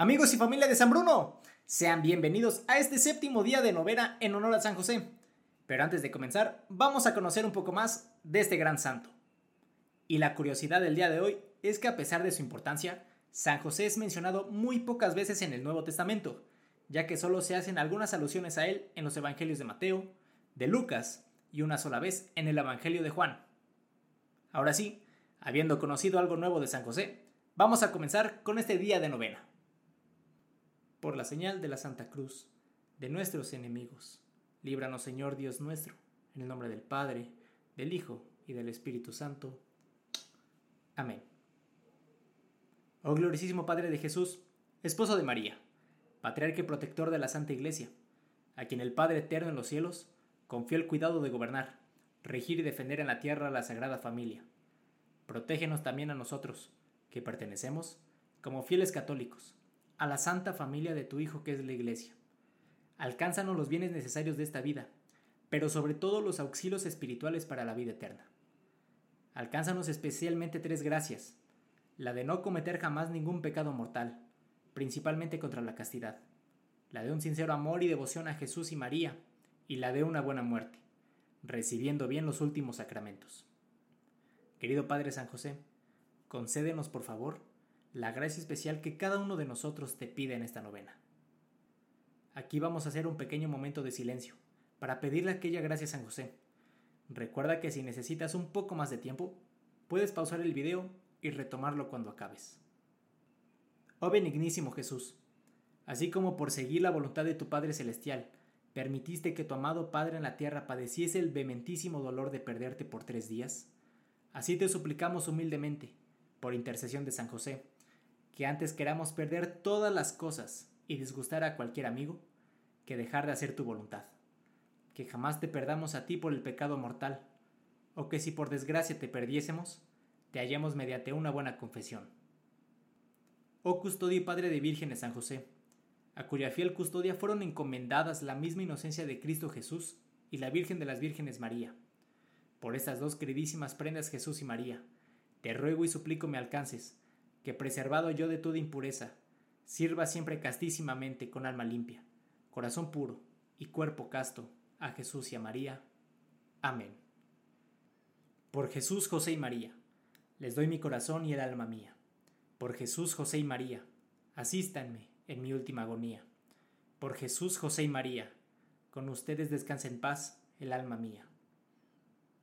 Amigos y familia de San Bruno, sean bienvenidos a este séptimo día de novena en honor a San José. Pero antes de comenzar, vamos a conocer un poco más de este gran santo. Y la curiosidad del día de hoy es que a pesar de su importancia, San José es mencionado muy pocas veces en el Nuevo Testamento, ya que solo se hacen algunas alusiones a él en los Evangelios de Mateo, de Lucas y una sola vez en el Evangelio de Juan. Ahora sí, habiendo conocido algo nuevo de San José, vamos a comenzar con este día de novena por la señal de la Santa Cruz, de nuestros enemigos. Líbranos, Señor Dios nuestro, en el nombre del Padre, del Hijo y del Espíritu Santo. Amén. Oh gloriosísimo Padre de Jesús, esposo de María, patriarca y protector de la Santa Iglesia, a quien el Padre eterno en los cielos confió el cuidado de gobernar, regir y defender en la tierra la Sagrada Familia. Protégenos también a nosotros, que pertenecemos, como fieles católicos, a la santa familia de tu Hijo que es la Iglesia. Alcánzanos los bienes necesarios de esta vida, pero sobre todo los auxilios espirituales para la vida eterna. Alcánzanos especialmente tres gracias, la de no cometer jamás ningún pecado mortal, principalmente contra la castidad, la de un sincero amor y devoción a Jesús y María, y la de una buena muerte, recibiendo bien los últimos sacramentos. Querido Padre San José, concédenos por favor la gracia especial que cada uno de nosotros te pide en esta novena. Aquí vamos a hacer un pequeño momento de silencio para pedirle aquella gracia a San José. Recuerda que si necesitas un poco más de tiempo, puedes pausar el video y retomarlo cuando acabes. Oh benignísimo Jesús, así como por seguir la voluntad de tu Padre Celestial, permitiste que tu amado Padre en la tierra padeciese el vehementísimo dolor de perderte por tres días, así te suplicamos humildemente, por intercesión de San José, que antes queramos perder todas las cosas y disgustar a cualquier amigo, que dejar de hacer tu voluntad. Que jamás te perdamos a ti por el pecado mortal, o que si por desgracia te perdiésemos, te hallemos mediante una buena confesión. Oh custodio y padre de vírgenes San José, a cuya fiel custodia fueron encomendadas la misma inocencia de Cristo Jesús y la Virgen de las Vírgenes María. Por estas dos queridísimas prendas Jesús y María, te ruego y suplico me alcances, que preservado yo de toda impureza, sirva siempre castísimamente con alma limpia, corazón puro y cuerpo casto a Jesús y a María. Amén. Por Jesús, José y María, les doy mi corazón y el alma mía. Por Jesús, José y María, asístanme en mi última agonía. Por Jesús, José y María, con ustedes descansa en paz el alma mía.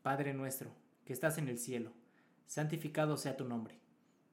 Padre nuestro, que estás en el cielo, santificado sea tu nombre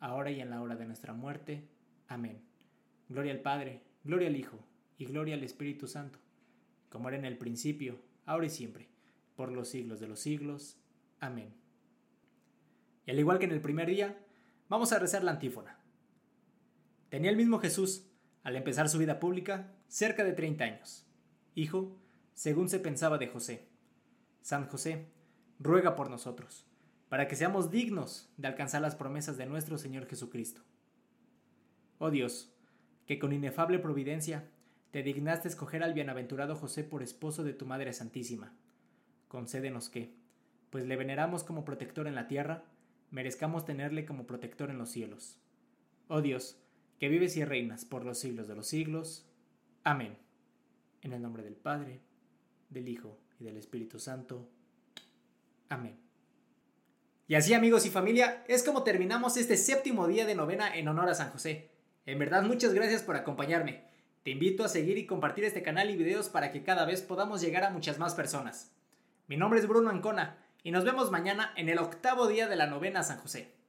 ahora y en la hora de nuestra muerte. Amén. Gloria al Padre, gloria al Hijo, y gloria al Espíritu Santo, como era en el principio, ahora y siempre, por los siglos de los siglos. Amén. Y al igual que en el primer día, vamos a rezar la antífona. Tenía el mismo Jesús, al empezar su vida pública, cerca de 30 años. Hijo, según se pensaba de José. San José, ruega por nosotros para que seamos dignos de alcanzar las promesas de nuestro Señor Jesucristo. Oh Dios, que con inefable providencia te dignaste escoger al bienaventurado José por esposo de tu Madre Santísima. Concédenos que, pues le veneramos como protector en la tierra, merezcamos tenerle como protector en los cielos. Oh Dios, que vives y reinas por los siglos de los siglos. Amén. En el nombre del Padre, del Hijo y del Espíritu Santo. Amén. Y así amigos y familia, es como terminamos este séptimo día de novena en honor a San José. En verdad muchas gracias por acompañarme. Te invito a seguir y compartir este canal y videos para que cada vez podamos llegar a muchas más personas. Mi nombre es Bruno Ancona y nos vemos mañana en el octavo día de la novena San José.